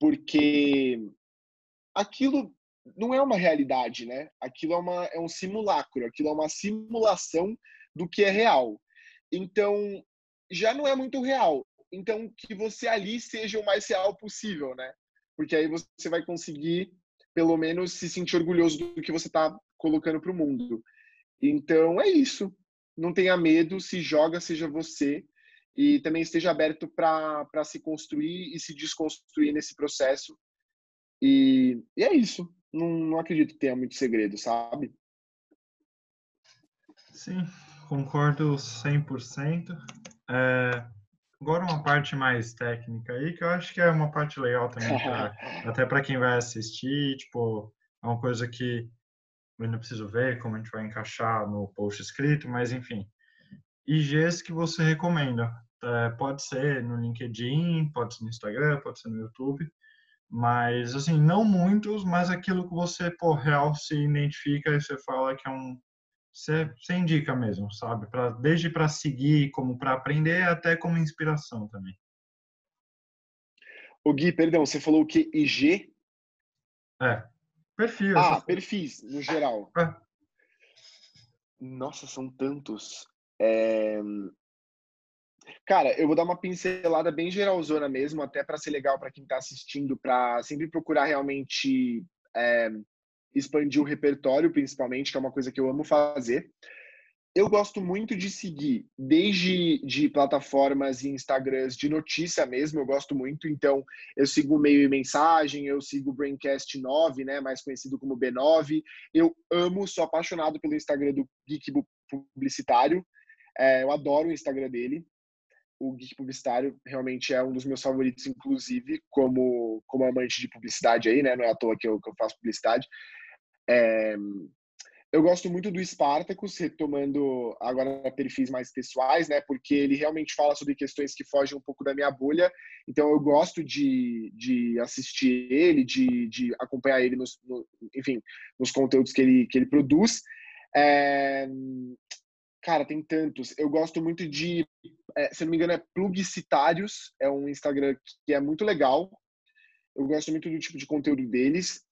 Porque aquilo não é uma realidade, né? Aquilo é, uma, é um simulacro, aquilo é uma simulação do que é real. Então, já não é muito real. Então, que você ali seja o mais real possível, né? Porque aí você vai conseguir, pelo menos, se sentir orgulhoso do que você está colocando para o mundo. Então, é isso. Não tenha medo, se joga, seja você. E também esteja aberto para se construir e se desconstruir nesse processo. E, e é isso. Não, não acredito que tenha muito segredo, sabe? Sim, concordo 100%. É, agora uma parte mais técnica aí, que eu acho que é uma parte legal também, pra, até para quem vai assistir, tipo, é uma coisa que eu ainda preciso ver como a gente vai encaixar no post escrito, mas enfim. IGs que você recomenda. É, pode ser no LinkedIn, pode ser no Instagram, pode ser no YouTube, mas assim, não muitos, mas aquilo que você, por real, se identifica e você fala que é um. Você, indica mesmo, sabe? Pra, desde para seguir, como para aprender, até como inspiração também. O Gui, perdão, você falou o que? IG? É, Perfil. Ah, perfis, no geral. É. Nossa, são tantos. É... Cara, eu vou dar uma pincelada bem geralzona mesmo, até para ser legal para quem está assistindo, para sempre procurar realmente é, expandir o repertório, principalmente, que é uma coisa que eu amo fazer eu gosto muito de seguir, desde de plataformas e Instagrams de notícia mesmo, eu gosto muito. Então, eu sigo o Meio e Mensagem, eu sigo o Braincast 9, né, mais conhecido como B9. Eu amo, sou apaixonado pelo Instagram do Geek Publicitário. É, eu adoro o Instagram dele. O Geek Publicitário realmente é um dos meus favoritos, inclusive, como, como amante de publicidade aí, né? Não é à toa que eu, que eu faço publicidade. É, eu gosto muito do Spartacus, retomando agora perfis mais pessoais, né? Porque ele realmente fala sobre questões que fogem um pouco da minha bolha. Então eu gosto de, de assistir ele, de, de acompanhar ele nos, no, enfim, nos conteúdos que ele, que ele produz. É... Cara, tem tantos. Eu gosto muito de, é, se não me engano, é Plugicitários, é um Instagram que é muito legal. Eu gosto muito do tipo de conteúdo deles.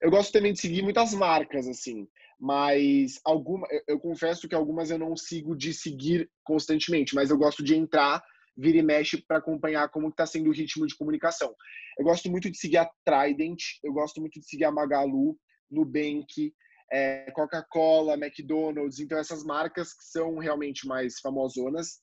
Eu gosto também de seguir muitas marcas, assim mas alguma, eu, eu confesso que algumas eu não sigo de seguir constantemente, mas eu gosto de entrar, vira e mexe para acompanhar como está sendo o ritmo de comunicação. Eu gosto muito de seguir a Trident, eu gosto muito de seguir a Magalu, Nubank, é, Coca-Cola, McDonald's, então essas marcas que são realmente mais famosonas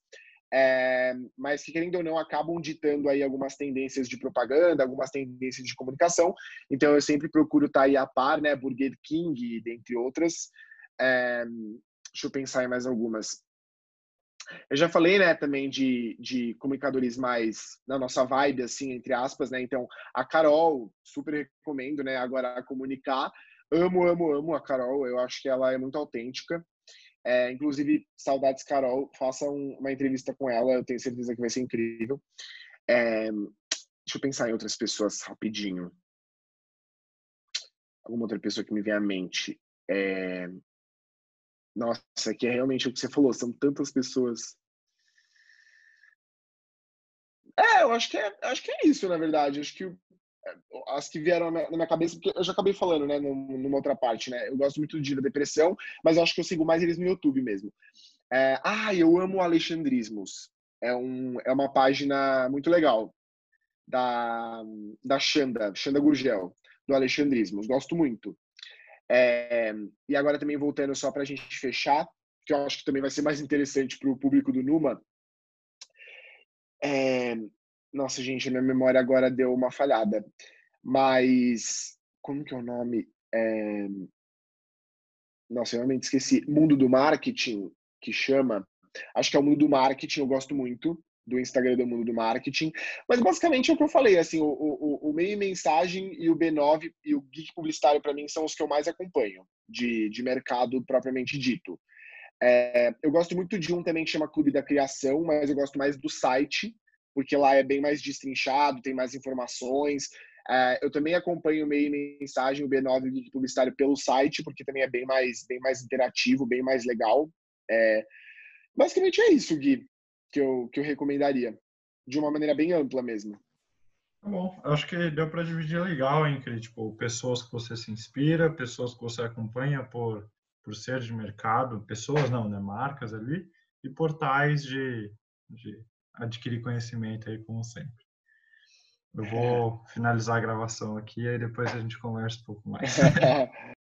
é, mas que, querendo ou não, acabam ditando aí algumas tendências de propaganda, algumas tendências de comunicação. Então, eu sempre procuro estar tá aí a par, né? Burger King, dentre outras. É, deixa eu pensar em mais algumas. Eu já falei, né, também de, de comunicadores mais na nossa vibe, assim, entre aspas, né? Então, a Carol, super recomendo, né? Agora, a comunicar. Amo, amo, amo a Carol. Eu acho que ela é muito autêntica. É, inclusive, saudades, Carol. Faça um, uma entrevista com ela, eu tenho certeza que vai ser incrível. É, deixa eu pensar em outras pessoas rapidinho. Alguma outra pessoa que me vem à mente. É, nossa, que é realmente o que você falou, são tantas pessoas. É, eu acho que é, acho que é isso, na verdade. Acho que as que vieram na minha cabeça, porque eu já acabei falando, né, numa outra parte, né? Eu gosto muito de depressão, mas eu acho que eu sigo mais eles no YouTube mesmo. É, ah, eu amo Alexandrismos. É, um, é uma página muito legal da, da Xanda, Xanda Gurgel, do Alexandrismos. Gosto muito. É, e agora também voltando só para a gente fechar, que eu acho que também vai ser mais interessante para o público do Numa. É, nossa, gente, minha memória agora deu uma falhada. Mas. Como que é o nome? É... Nossa, eu realmente esqueci. Mundo do Marketing, que chama. Acho que é o Mundo do Marketing, eu gosto muito do Instagram do Mundo do Marketing. Mas basicamente é o que eu falei, assim, o, o, o meio mensagem e o B9 e o Geek Publicitário, para mim, são os que eu mais acompanho de, de mercado propriamente dito. É, eu gosto muito de um também que chama Clube da Criação, mas eu gosto mais do site, porque lá é bem mais destrinchado, tem mais informações. É, eu também acompanho o meio mensagem, o B9 Geek Publicitário pelo site, porque também é bem mais, bem mais interativo, bem mais legal. É, basicamente é isso, Gui, que eu, que eu recomendaria, de uma maneira bem ampla mesmo. Tá bom, acho que deu para dividir legal entre tipo pessoas que você se inspira, pessoas que você acompanha por por ser de mercado, pessoas não, né, marcas ali e portais de, de adquirir conhecimento aí como sempre. Eu vou finalizar a gravação aqui e depois a gente conversa um pouco mais.